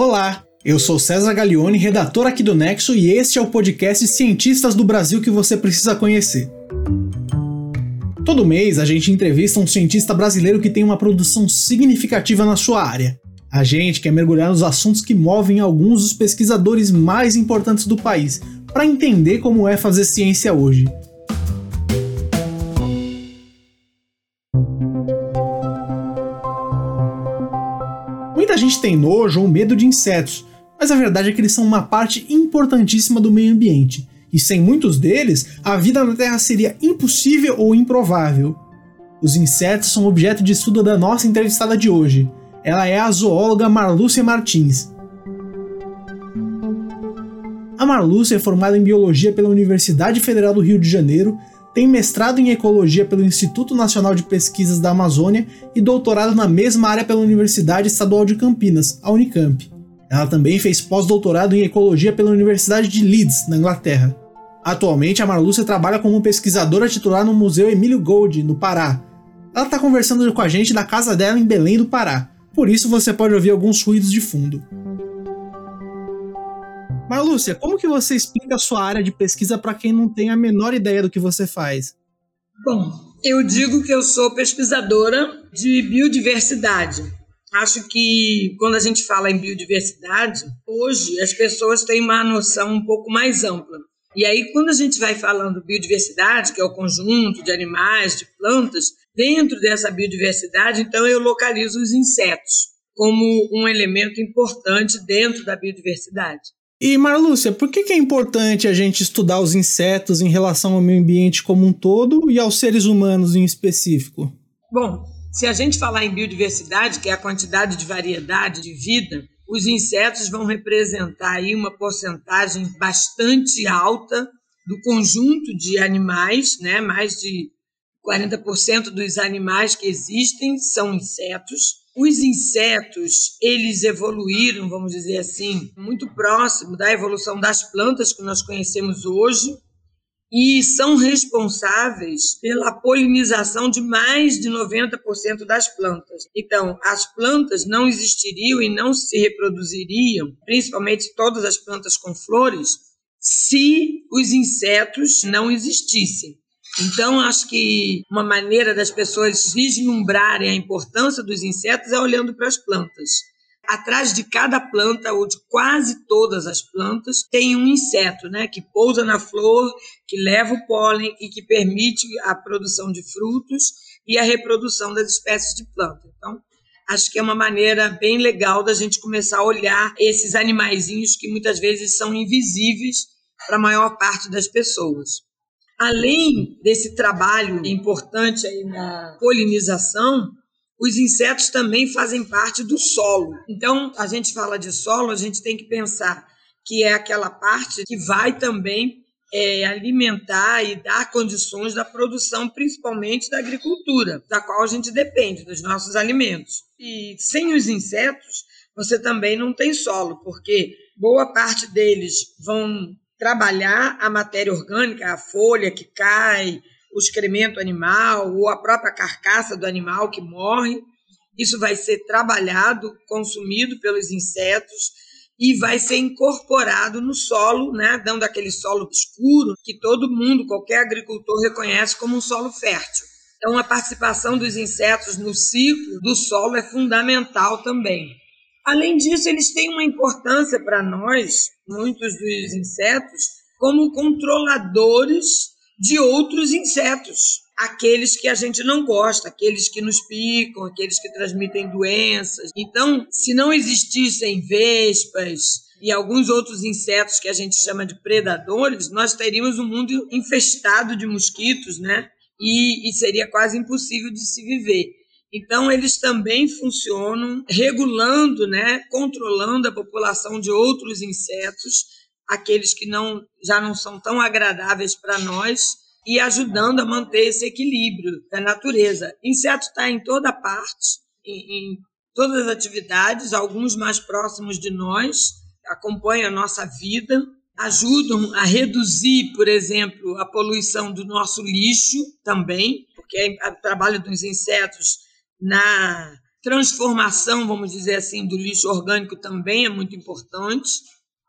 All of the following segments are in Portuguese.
Olá, eu sou César Gaglione, redator aqui do Nexo, e este é o podcast Cientistas do Brasil que você precisa conhecer. Todo mês a gente entrevista um cientista brasileiro que tem uma produção significativa na sua área. A gente quer mergulhar nos assuntos que movem alguns dos pesquisadores mais importantes do país, para entender como é fazer ciência hoje. Nojo ou medo de insetos, mas a verdade é que eles são uma parte importantíssima do meio ambiente, e sem muitos deles, a vida na Terra seria impossível ou improvável. Os insetos são objeto de estudo da nossa entrevistada de hoje. Ela é a zoóloga Marlúcia Martins. A Marlúcia é formada em Biologia pela Universidade Federal do Rio de Janeiro, tem mestrado em Ecologia pelo Instituto Nacional de Pesquisas da Amazônia e doutorado na mesma área pela Universidade Estadual de Campinas, a Unicamp. Ela também fez pós-doutorado em Ecologia pela Universidade de Leeds, na Inglaterra. Atualmente, a Marlúcia trabalha como pesquisadora titular no Museu Emílio Gold, no Pará. Ela está conversando com a gente da casa dela em Belém do Pará, por isso você pode ouvir alguns ruídos de fundo. Marlúcia, como que você explica a sua área de pesquisa para quem não tem a menor ideia do que você faz? Bom, eu digo que eu sou pesquisadora de biodiversidade. Acho que quando a gente fala em biodiversidade, hoje as pessoas têm uma noção um pouco mais ampla. E aí, quando a gente vai falando biodiversidade, que é o conjunto de animais, de plantas, dentro dessa biodiversidade, então eu localizo os insetos como um elemento importante dentro da biodiversidade. E Marlúcia, por que, que é importante a gente estudar os insetos em relação ao meio ambiente como um todo e aos seres humanos em específico? Bom, se a gente falar em biodiversidade, que é a quantidade de variedade de vida, os insetos vão representar aí uma porcentagem bastante alta do conjunto de animais, né? Mais de 40% dos animais que existem são insetos. Os insetos, eles evoluíram, vamos dizer assim, muito próximo da evolução das plantas que nós conhecemos hoje e são responsáveis pela polinização de mais de 90% das plantas. Então, as plantas não existiriam e não se reproduziriam, principalmente todas as plantas com flores, se os insetos não existissem. Então, acho que uma maneira das pessoas vislumbrarem a importância dos insetos é olhando para as plantas. Atrás de cada planta, ou de quase todas as plantas, tem um inseto, né, que pousa na flor, que leva o pólen e que permite a produção de frutos e a reprodução das espécies de planta. Então, acho que é uma maneira bem legal da gente começar a olhar esses animaizinhos que muitas vezes são invisíveis para a maior parte das pessoas. Além desse trabalho importante aí na polinização, os insetos também fazem parte do solo. Então, a gente fala de solo, a gente tem que pensar que é aquela parte que vai também é, alimentar e dar condições da produção, principalmente da agricultura, da qual a gente depende, dos nossos alimentos. E sem os insetos, você também não tem solo, porque boa parte deles vão trabalhar a matéria orgânica, a folha que cai, o excremento animal ou a própria carcaça do animal que morre. Isso vai ser trabalhado, consumido pelos insetos e vai ser incorporado no solo, né, dando aquele solo escuro que todo mundo, qualquer agricultor reconhece como um solo fértil. Então, a participação dos insetos no ciclo do solo é fundamental também. Além disso, eles têm uma importância para nós, muitos dos insetos, como controladores de outros insetos, aqueles que a gente não gosta, aqueles que nos picam, aqueles que transmitem doenças. Então, se não existissem vespas e alguns outros insetos que a gente chama de predadores, nós teríamos um mundo infestado de mosquitos, né? E, e seria quase impossível de se viver. Então, eles também funcionam regulando, né, controlando a população de outros insetos, aqueles que não, já não são tão agradáveis para nós, e ajudando a manter esse equilíbrio da natureza. Inseto está em toda parte, em, em todas as atividades, alguns mais próximos de nós, acompanham a nossa vida, ajudam a reduzir, por exemplo, a poluição do nosso lixo também, porque o trabalho dos insetos na Transformação, vamos dizer assim, do lixo orgânico também é muito importante.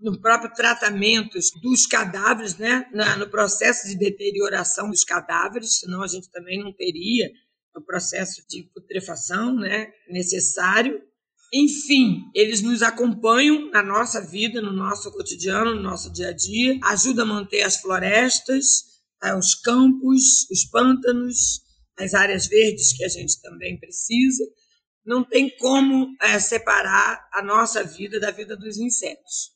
No próprio tratamento dos cadáveres, né? no processo de deterioração dos cadáveres, senão a gente também não teria o processo de putrefação né? necessário. Enfim, eles nos acompanham na nossa vida, no nosso cotidiano, no nosso dia a dia, ajudam a manter as florestas, eh, os campos, os pântanos, as áreas verdes que a gente também precisa. Não tem como é, separar a nossa vida da vida dos insetos.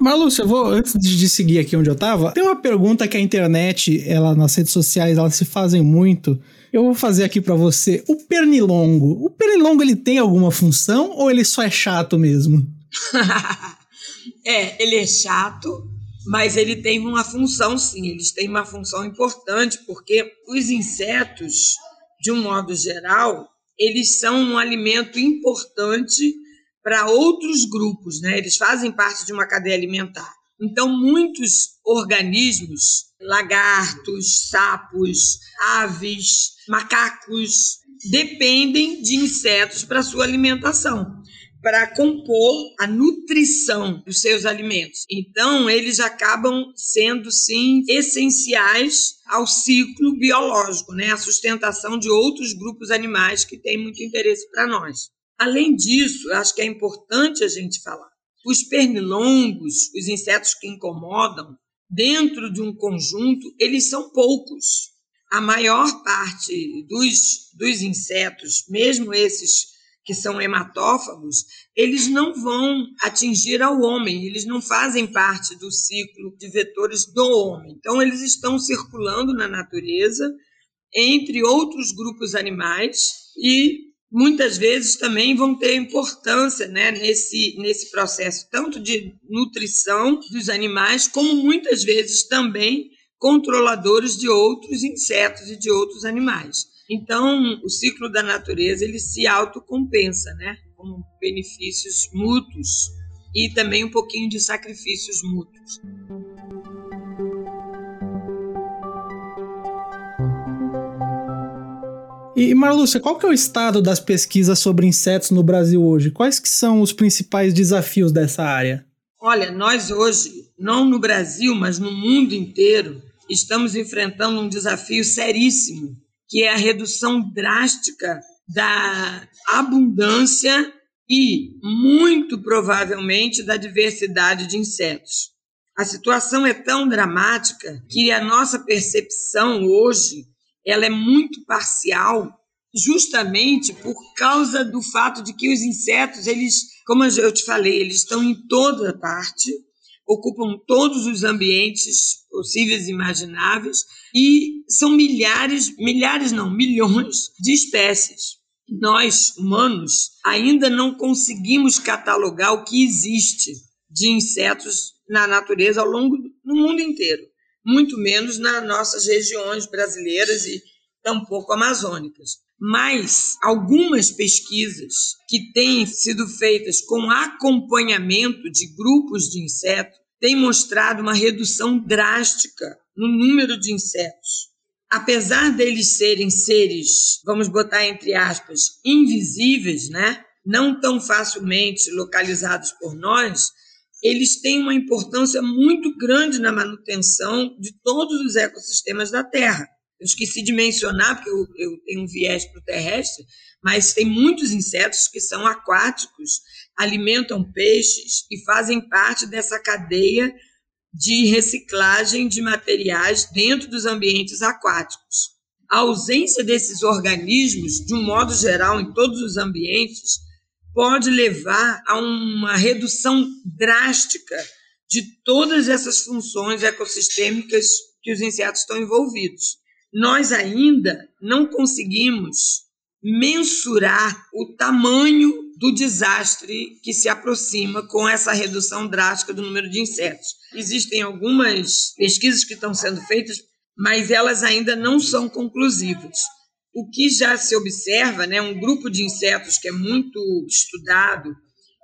Marlúcia, eu vou, antes de seguir aqui onde eu estava, tem uma pergunta que a internet, ela nas redes sociais, elas se fazem muito. Eu vou fazer aqui para você. O pernilongo, o pernilongo ele tem alguma função ou ele só é chato mesmo? é, ele é chato, mas ele tem uma função sim, eles têm uma função importante, porque os insetos, de um modo geral, eles são um alimento importante para outros grupos, né? Eles fazem parte de uma cadeia alimentar. Então, muitos organismos, lagartos, sapos, aves, macacos, dependem de insetos para sua alimentação para compor a nutrição dos seus alimentos. Então, eles acabam sendo, sim, essenciais ao ciclo biológico, né? a sustentação de outros grupos animais que têm muito interesse para nós. Além disso, acho que é importante a gente falar. Os pernilongos, os insetos que incomodam, dentro de um conjunto, eles são poucos. A maior parte dos, dos insetos, mesmo esses que são hematófagos, eles não vão atingir ao homem, eles não fazem parte do ciclo de vetores do homem. Então, eles estão circulando na natureza entre outros grupos animais e muitas vezes também vão ter importância né, nesse, nesse processo, tanto de nutrição dos animais, como muitas vezes também controladores de outros insetos e de outros animais. Então, o ciclo da natureza ele se autocompensa, né? Com benefícios mútuos e também um pouquinho de sacrifícios mútuos. E Marlúcia, qual que é o estado das pesquisas sobre insetos no Brasil hoje? Quais que são os principais desafios dessa área? Olha, nós hoje, não no Brasil, mas no mundo inteiro, estamos enfrentando um desafio seríssimo que é a redução drástica da abundância e, muito provavelmente, da diversidade de insetos. A situação é tão dramática que a nossa percepção hoje ela é muito parcial, justamente por causa do fato de que os insetos, eles, como eu te falei, eles estão em toda parte, ocupam todos os ambientes possíveis e imagináveis e são milhares, milhares não, milhões de espécies. Nós, humanos, ainda não conseguimos catalogar o que existe de insetos na natureza ao longo do mundo inteiro, muito menos nas nossas regiões brasileiras e tampouco amazônicas. Mas algumas pesquisas que têm sido feitas com acompanhamento de grupos de insetos têm mostrado uma redução drástica no número de insetos. Apesar deles serem seres, vamos botar entre aspas, invisíveis, né? não tão facilmente localizados por nós, eles têm uma importância muito grande na manutenção de todos os ecossistemas da Terra. Eu esqueci de mencionar, porque eu, eu tenho um viés para o terrestre, mas tem muitos insetos que são aquáticos, alimentam peixes e fazem parte dessa cadeia de reciclagem de materiais dentro dos ambientes aquáticos. A ausência desses organismos, de um modo geral, em todos os ambientes, pode levar a uma redução drástica de todas essas funções ecossistêmicas que os insetos estão envolvidos. Nós ainda não conseguimos mensurar o tamanho do desastre que se aproxima com essa redução drástica do número de insetos. Existem algumas pesquisas que estão sendo feitas, mas elas ainda não são conclusivas. O que já se observa, né, um grupo de insetos que é muito estudado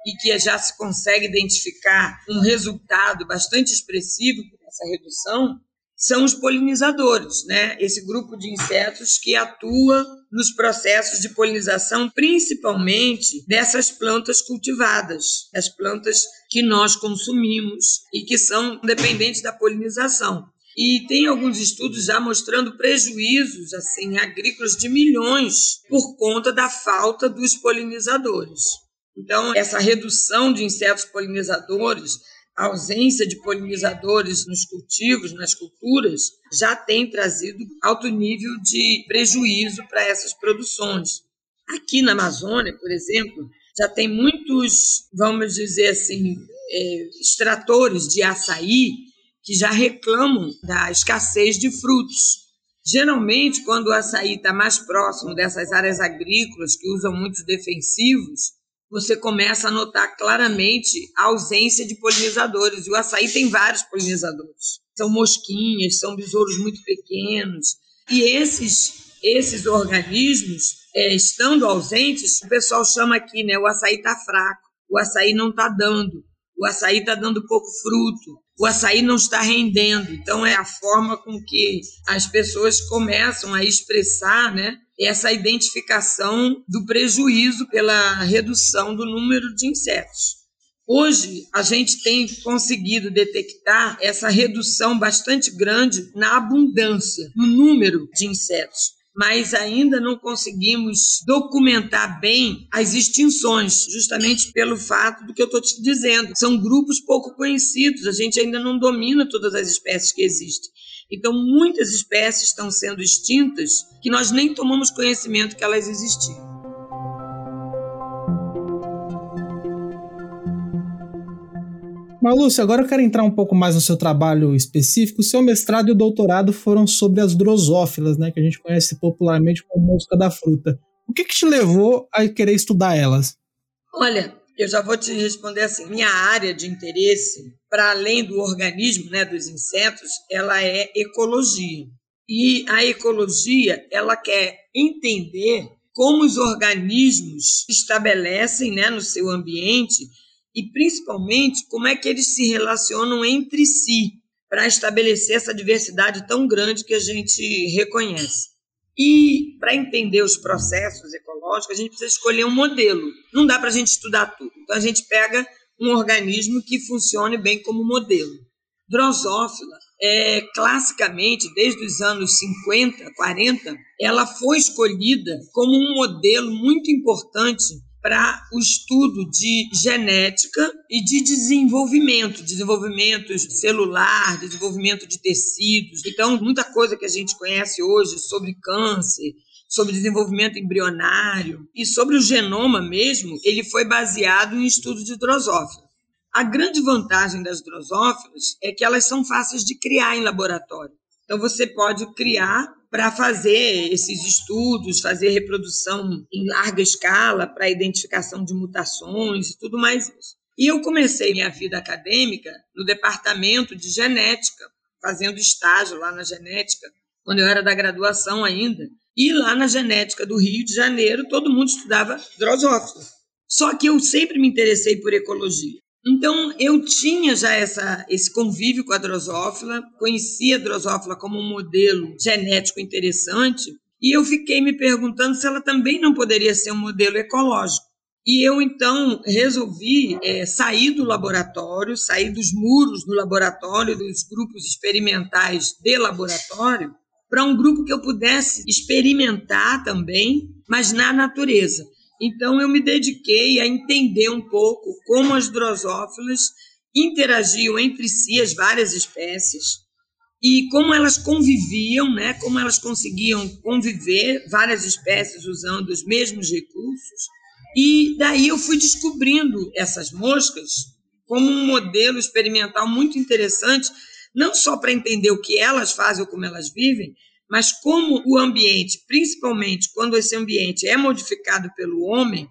e que já se consegue identificar um resultado bastante expressivo dessa redução, são os polinizadores, né? Esse grupo de insetos que atua nos processos de polinização, principalmente dessas plantas cultivadas, as plantas que nós consumimos e que são dependentes da polinização. E tem alguns estudos já mostrando prejuízos assim agrícolas de milhões por conta da falta dos polinizadores. Então, essa redução de insetos polinizadores a ausência de polinizadores nos cultivos, nas culturas, já tem trazido alto nível de prejuízo para essas produções. Aqui na Amazônia, por exemplo, já tem muitos, vamos dizer assim, é, extratores de açaí que já reclamam da escassez de frutos. Geralmente, quando o açaí está mais próximo dessas áreas agrícolas que usam muitos defensivos, você começa a notar claramente a ausência de polinizadores. E o açaí tem vários polinizadores. São mosquinhas, são besouros muito pequenos. E esses, esses organismos, é, estando ausentes, o pessoal chama aqui, né? O açaí está fraco, o açaí não está dando, o açaí está dando pouco fruto, o açaí não está rendendo. Então, é a forma com que as pessoas começam a expressar, né? Essa identificação do prejuízo pela redução do número de insetos. Hoje, a gente tem conseguido detectar essa redução bastante grande na abundância, no número de insetos mas ainda não conseguimos documentar bem as extinções, justamente pelo fato do que eu estou te dizendo. São grupos pouco conhecidos, a gente ainda não domina todas as espécies que existem. Então, muitas espécies estão sendo extintas que nós nem tomamos conhecimento que elas existiam. Malúcia, agora eu quero entrar um pouco mais no seu trabalho específico. O seu mestrado e o doutorado foram sobre as drosófilas, né, que a gente conhece popularmente como mosca da fruta. O que, que te levou a querer estudar elas? Olha, eu já vou te responder assim. Minha área de interesse, para além do organismo, né, dos insetos, ela é ecologia. E a ecologia, ela quer entender como os organismos estabelecem, né, no seu ambiente e principalmente como é que eles se relacionam entre si para estabelecer essa diversidade tão grande que a gente reconhece. E para entender os processos ecológicos, a gente precisa escolher um modelo. Não dá para a gente estudar tudo. Então a gente pega um organismo que funcione bem como modelo. Drosófila, é, classicamente, desde os anos 50, 40, ela foi escolhida como um modelo muito importante para o estudo de genética e de desenvolvimento, desenvolvimento celular, desenvolvimento de tecidos. Então, muita coisa que a gente conhece hoje sobre câncer, sobre desenvolvimento embrionário e sobre o genoma mesmo, ele foi baseado em estudo de drosófilas. A grande vantagem das drosófilas é que elas são fáceis de criar em laboratório. Então, você pode criar para fazer esses estudos, fazer reprodução em larga escala para identificação de mutações e tudo mais isso. E eu comecei minha vida acadêmica no departamento de genética, fazendo estágio lá na genética, quando eu era da graduação ainda. E lá na genética do Rio de Janeiro, todo mundo estudava drosófila. Só que eu sempre me interessei por ecologia. Então, eu tinha já essa, esse convívio com a drosófila, conhecia a drosófila como um modelo genético interessante, e eu fiquei me perguntando se ela também não poderia ser um modelo ecológico. E eu então resolvi é, sair do laboratório, sair dos muros do laboratório, dos grupos experimentais de laboratório, para um grupo que eu pudesse experimentar também, mas na natureza. Então, eu me dediquei a entender um pouco como as drosófilas interagiam entre si, as várias espécies, e como elas conviviam, né? como elas conseguiam conviver, várias espécies usando os mesmos recursos. E daí eu fui descobrindo essas moscas como um modelo experimental muito interessante, não só para entender o que elas fazem ou como elas vivem, mas como o ambiente, principalmente quando esse ambiente é modificado pelo homem,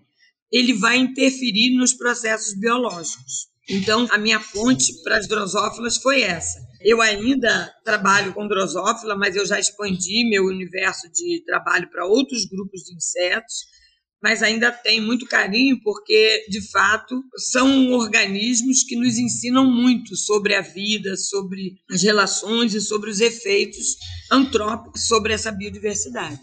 ele vai interferir nos processos biológicos. Então, a minha fonte para as drosófilas foi essa. Eu ainda trabalho com drosófila, mas eu já expandi meu universo de trabalho para outros grupos de insetos, mas ainda tem muito carinho porque, de fato, são organismos que nos ensinam muito sobre a vida, sobre as relações e sobre os efeitos antrópicos sobre essa biodiversidade.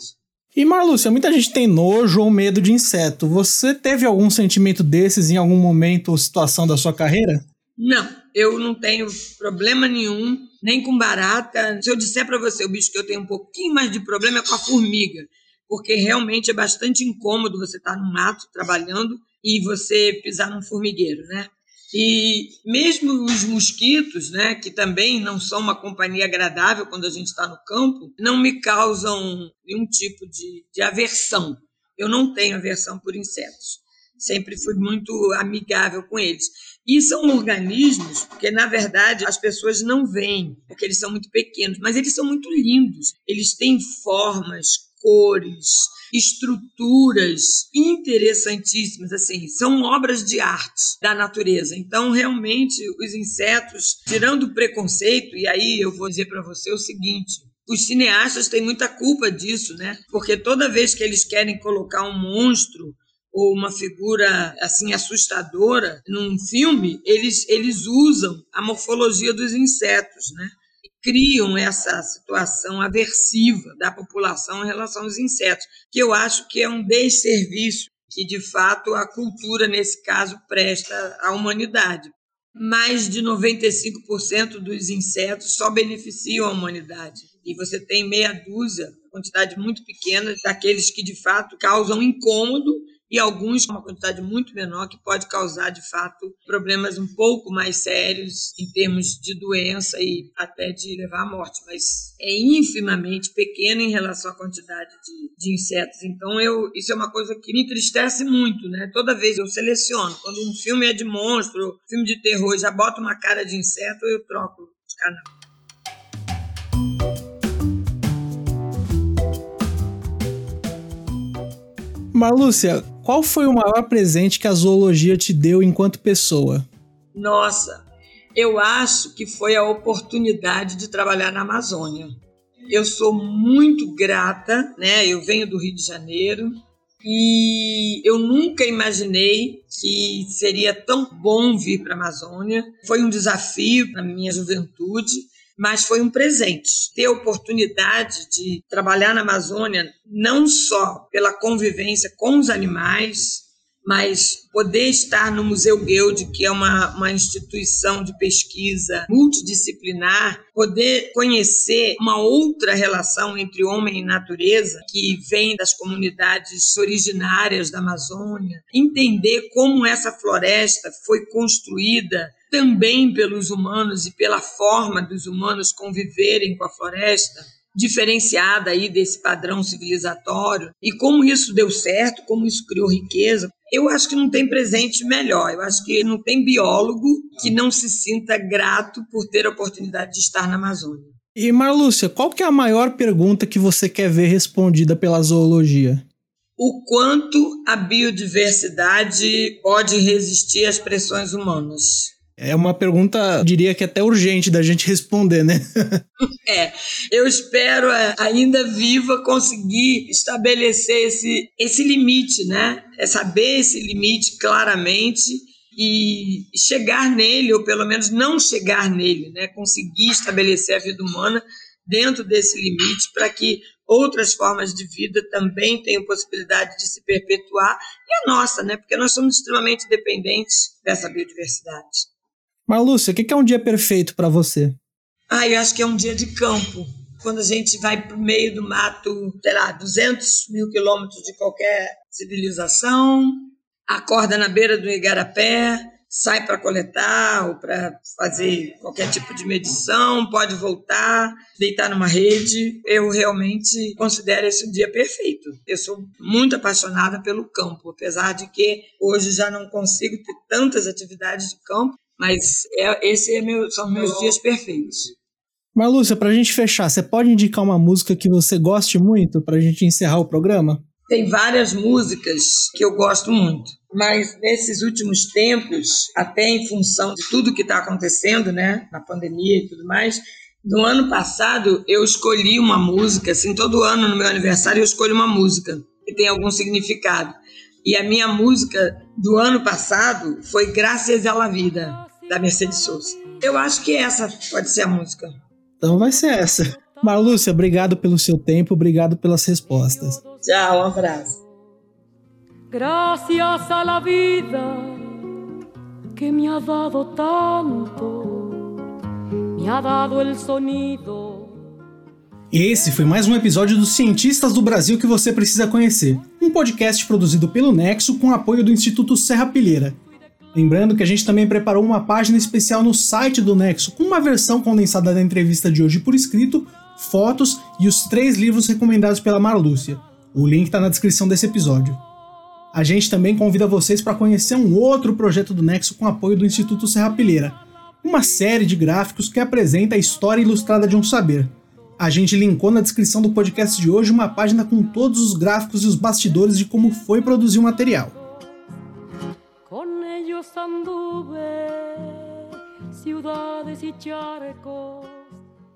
E Marlúcia, muita gente tem nojo ou medo de inseto. Você teve algum sentimento desses em algum momento ou situação da sua carreira? Não, eu não tenho problema nenhum, nem com barata. Se eu disser para você o bicho que eu tenho um pouquinho mais de problema é com a formiga porque realmente é bastante incômodo você estar no mato trabalhando e você pisar num formigueiro, né? E mesmo os mosquitos, né, que também não são uma companhia agradável quando a gente está no campo, não me causam nenhum tipo de, de aversão. Eu não tenho aversão por insetos. Sempre fui muito amigável com eles. E são organismos que, na verdade, as pessoas não veem, porque eles são muito pequenos, mas eles são muito lindos. Eles têm formas, cores, estruturas interessantíssimas, assim, são obras de arte da natureza. Então, realmente, os insetos, tirando o preconceito, e aí eu vou dizer para você o seguinte: os cineastas têm muita culpa disso, né? Porque toda vez que eles querem colocar um monstro ou uma figura assim assustadora num filme, eles, eles usam a morfologia dos insetos, né? Criam essa situação aversiva da população em relação aos insetos, que eu acho que é um desserviço que, de fato, a cultura, nesse caso, presta à humanidade. Mais de 95% dos insetos só beneficiam a humanidade. E você tem meia dúzia, quantidade muito pequena, daqueles que, de fato, causam incômodo e alguns com uma quantidade muito menor que pode causar de fato problemas um pouco mais sérios em termos de doença e até de levar à morte, mas é infimamente pequeno em relação à quantidade de, de insetos. Então eu isso é uma coisa que me entristece muito, né? Toda vez eu seleciono quando um filme é de monstro, filme de terror, já bota uma cara de inseto, eu troco de canal. Marlúcia, qual foi o maior presente que a zoologia te deu enquanto pessoa? Nossa, eu acho que foi a oportunidade de trabalhar na Amazônia. Eu sou muito grata, né? Eu venho do Rio de Janeiro e eu nunca imaginei que seria tão bom vir para a Amazônia. Foi um desafio na minha juventude mas foi um presente. Ter a oportunidade de trabalhar na Amazônia, não só pela convivência com os animais, mas poder estar no Museu Guild, que é uma, uma instituição de pesquisa multidisciplinar, poder conhecer uma outra relação entre homem e natureza, que vem das comunidades originárias da Amazônia, entender como essa floresta foi construída também pelos humanos e pela forma dos humanos conviverem com a floresta, diferenciada aí desse padrão civilizatório, e como isso deu certo, como isso criou riqueza. Eu acho que não tem presente melhor. Eu acho que não tem biólogo que não se sinta grato por ter a oportunidade de estar na Amazônia. E Marlúcia, qual que é a maior pergunta que você quer ver respondida pela zoologia? O quanto a biodiversidade pode resistir às pressões humanas? É uma pergunta, diria que até urgente da gente responder, né? é, eu espero é, ainda viva conseguir estabelecer esse, esse limite, né? É saber esse limite claramente e chegar nele, ou pelo menos não chegar nele, né? Conseguir estabelecer a vida humana dentro desse limite para que outras formas de vida também tenham possibilidade de se perpetuar e a nossa, né? Porque nós somos extremamente dependentes dessa biodiversidade. Marlúcia, o que é um dia perfeito para você? Ah, eu acho que é um dia de campo. Quando a gente vai para o meio do mato, sei lá, 200 mil quilômetros de qualquer civilização, acorda na beira do igarapé, sai para coletar ou para fazer qualquer tipo de medição, pode voltar, deitar numa rede. Eu realmente considero esse um dia perfeito. Eu sou muito apaixonada pelo campo, apesar de que hoje já não consigo ter tantas atividades de campo, mas é, esse é meu, são meus dias perfeitos. Marlúcia, para a gente fechar, você pode indicar uma música que você goste muito para a gente encerrar o programa? Tem várias músicas que eu gosto muito, mas nesses últimos tempos, até em função de tudo que está acontecendo, né, na pandemia e tudo mais, no ano passado eu escolhi uma música, assim, todo ano no meu aniversário eu escolho uma música que tem algum significado. E a minha música do ano passado foi Graças à la Vida, da Mercedes Souza. Eu acho que essa pode ser a música. Então vai ser essa. Marlúcia, obrigado pelo seu tempo, obrigado pelas respostas. Tchau, um abraço. Gracias a la vida que me ha dado tanto, me ha dado el sonido. Esse foi mais um episódio dos Cientistas do Brasil que você precisa conhecer. Um podcast produzido pelo Nexo com apoio do Instituto Serra Pilheira. Lembrando que a gente também preparou uma página especial no site do Nexo com uma versão condensada da entrevista de hoje por escrito, fotos e os três livros recomendados pela Marlúcia. O link está na descrição desse episódio. A gente também convida vocês para conhecer um outro projeto do Nexo com apoio do Instituto Serra Pilheira, uma série de gráficos que apresenta a história ilustrada de um saber. A gente linkou na descrição do podcast de hoje uma página com todos os gráficos e os bastidores de como foi produzir o material.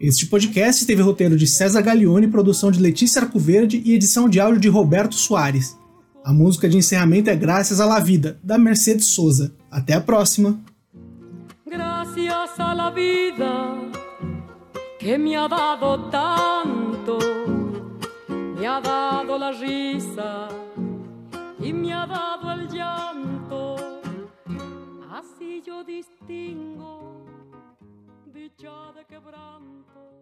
Este podcast teve roteiro de César Gaglione, produção de Letícia Arcoverde e edição de áudio de Roberto Soares. A música de encerramento é Graças à La Vida, da Mercedes Souza. Até a próxima! Gracias a la vida. que me ha dado tanto, me ha dado la risa y me ha dado el llanto, así yo distingo dicha de quebranto.